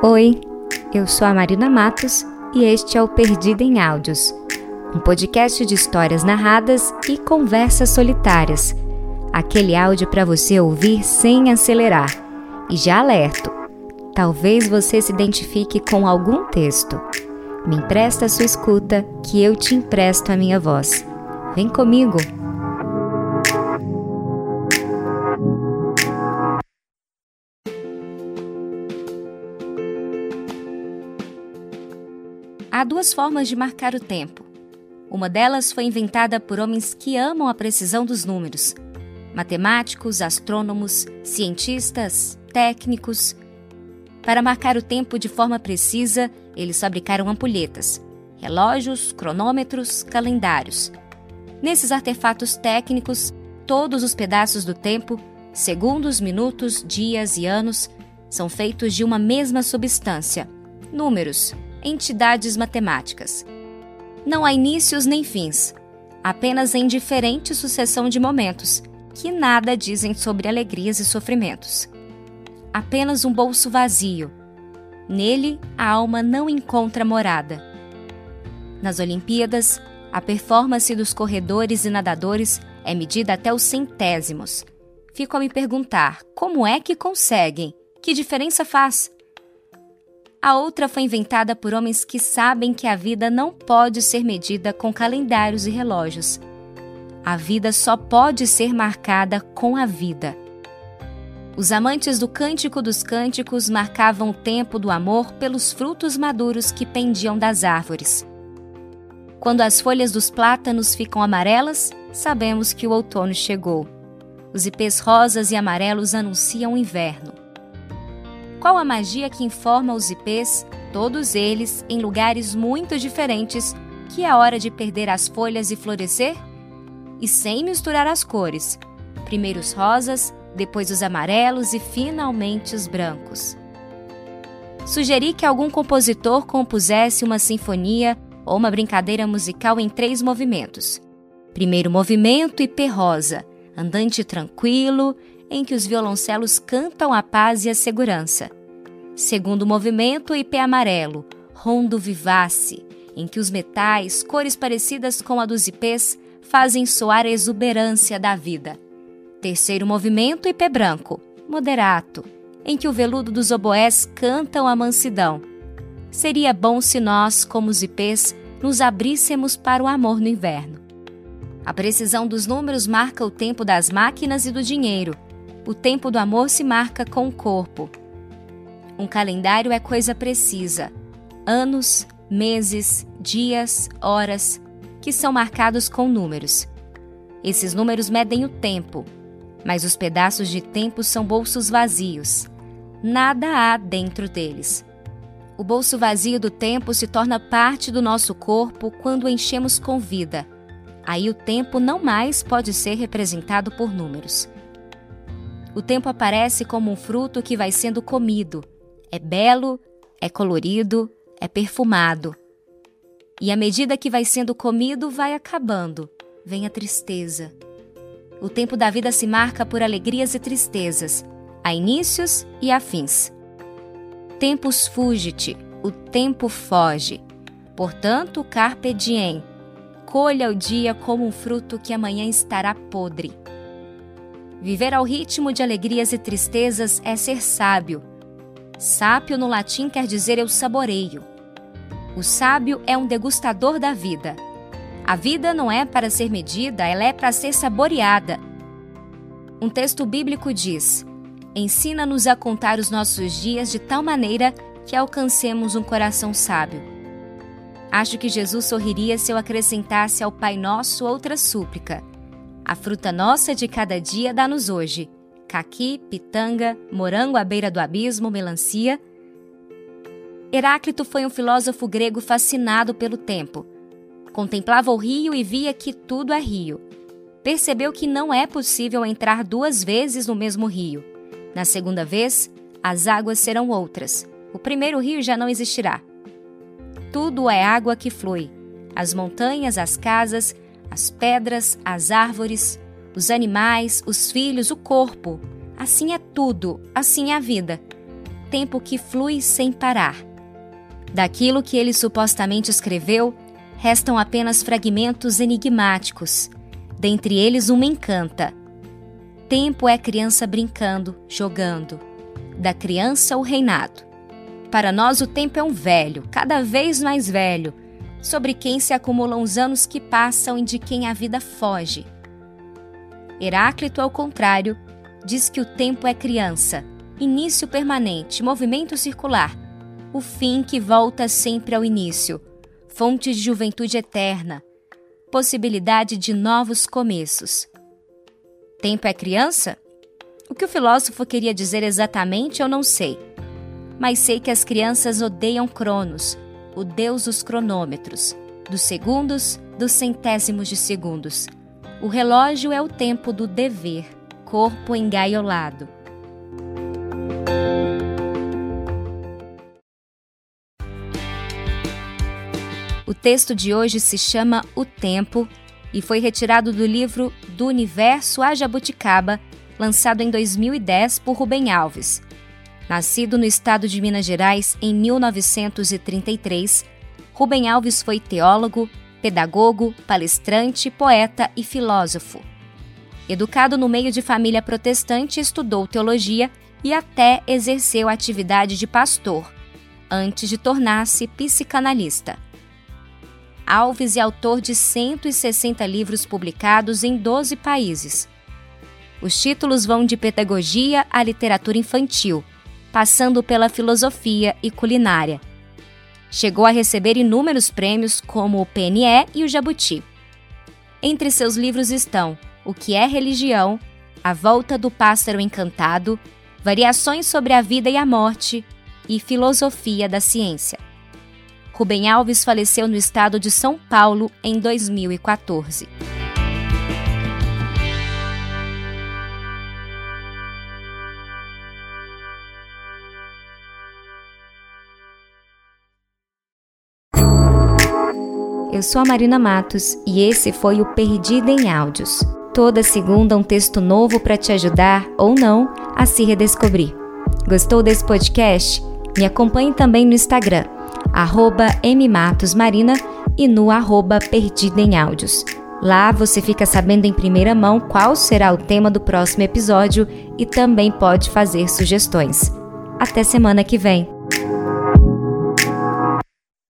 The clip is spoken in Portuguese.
Oi, eu sou a Marina Matos e este é o Perdida em Áudios, um podcast de histórias narradas e conversas solitárias. Aquele áudio para você ouvir sem acelerar. E já alerto, talvez você se identifique com algum texto. Me empresta a sua escuta que eu te empresto a minha voz. Vem comigo! Há duas formas de marcar o tempo. Uma delas foi inventada por homens que amam a precisão dos números. Matemáticos, astrônomos, cientistas, técnicos. Para marcar o tempo de forma precisa, eles fabricaram ampulhetas, relógios, cronômetros, calendários. Nesses artefatos técnicos, todos os pedaços do tempo, segundos, minutos, dias e anos, são feitos de uma mesma substância, números, entidades matemáticas. Não há inícios nem fins, apenas a indiferente sucessão de momentos, que nada dizem sobre alegrias e sofrimentos. Apenas um bolso vazio. Nele, a alma não encontra morada. Nas Olimpíadas, a performance dos corredores e nadadores é medida até os centésimos. Fico a me perguntar como é que conseguem? Que diferença faz? A outra foi inventada por homens que sabem que a vida não pode ser medida com calendários e relógios. A vida só pode ser marcada com a vida. Os amantes do Cântico dos Cânticos marcavam o tempo do amor pelos frutos maduros que pendiam das árvores. Quando as folhas dos plátanos ficam amarelas, sabemos que o outono chegou. Os ipês rosas e amarelos anunciam o inverno. Qual a magia que informa os ipês, todos eles em lugares muito diferentes, que é hora de perder as folhas e florescer? E sem misturar as cores. Primeiro os rosas, depois os amarelos e finalmente os brancos. Sugeri que algum compositor compusesse uma sinfonia ou uma brincadeira musical em três movimentos. Primeiro movimento, ipê rosa, andante tranquilo, em que os violoncelos cantam a paz e a segurança. Segundo movimento, IP amarelo, rondo vivace, em que os metais, cores parecidas com a dos IPs, fazem soar a exuberância da vida. Terceiro movimento, IP branco, moderato, em que o veludo dos oboés cantam a mansidão. Seria bom se nós, como os IPs, nos abríssemos para o amor no inverno. A precisão dos números marca o tempo das máquinas e do dinheiro, o tempo do amor se marca com o corpo. Um calendário é coisa precisa. Anos, meses, dias, horas, que são marcados com números. Esses números medem o tempo, mas os pedaços de tempo são bolsos vazios. Nada há dentro deles. O bolso vazio do tempo se torna parte do nosso corpo quando o enchemos com vida. Aí o tempo não mais pode ser representado por números. O tempo aparece como um fruto que vai sendo comido. É belo, é colorido, é perfumado. E à medida que vai sendo comido, vai acabando. Vem a tristeza. O tempo da vida se marca por alegrias e tristezas, a inícios e a fins. Tempus fugit, o tempo foge. Portanto, carpe diem. Colha o dia como um fruto que amanhã estará podre. Viver ao ritmo de alegrias e tristezas é ser sábio. Sápio no latim quer dizer eu saboreio. O sábio é um degustador da vida. A vida não é para ser medida, ela é para ser saboreada. Um texto bíblico diz: Ensina-nos a contar os nossos dias de tal maneira que alcancemos um coração sábio. Acho que Jesus sorriria se eu acrescentasse ao Pai Nosso outra súplica a fruta nossa de cada dia dá-nos hoje. Caqui, pitanga, morango à beira do abismo, melancia. Heráclito foi um filósofo grego fascinado pelo tempo. Contemplava o rio e via que tudo é rio. Percebeu que não é possível entrar duas vezes no mesmo rio. Na segunda vez, as águas serão outras. O primeiro rio já não existirá. Tudo é água que flui. As montanhas, as casas, as pedras, as árvores, os animais, os filhos, o corpo. Assim é tudo, assim é a vida. tempo que flui sem parar. Daquilo que ele supostamente escreveu, restam apenas fragmentos enigmáticos. Dentre eles, uma encanta. Tempo é criança brincando, jogando. Da criança o reinado. Para nós, o tempo é um velho, cada vez mais velho, sobre quem se acumulam os anos que passam e de quem a vida foge. Heráclito, ao contrário, diz que o tempo é criança, início permanente, movimento circular, o fim que volta sempre ao início, fonte de juventude eterna, possibilidade de novos começos. Tempo é criança? O que o filósofo queria dizer exatamente eu não sei. Mas sei que as crianças odeiam Cronos, o deus dos cronômetros, dos segundos, dos centésimos de segundos. O relógio é o tempo do dever, corpo engaiolado. O texto de hoje se chama O Tempo e foi retirado do livro Do Universo a Jabuticaba, lançado em 2010 por Rubem Alves. Nascido no estado de Minas Gerais em 1933, Rubem Alves foi teólogo, pedagogo, palestrante, poeta e filósofo. Educado no meio de família protestante, estudou teologia e até exerceu a atividade de pastor, antes de tornar-se psicanalista. Alves é autor de 160 livros publicados em 12 países. Os títulos vão de pedagogia à literatura infantil, passando pela filosofia e culinária. Chegou a receber inúmeros prêmios, como o PNE e o Jabuti. Entre seus livros estão O que é Religião, A Volta do Pássaro Encantado, Variações sobre a Vida e a Morte e Filosofia da Ciência. Rubem Alves faleceu no estado de São Paulo em 2014. Eu sou a Marina Matos e esse foi o Perdida em Áudios. Toda segunda um texto novo para te ajudar ou não a se redescobrir. Gostou desse podcast? Me acompanhe também no Instagram mmatosmarina e no arroba Perdida em Áudios. Lá você fica sabendo em primeira mão qual será o tema do próximo episódio e também pode fazer sugestões. Até semana que vem!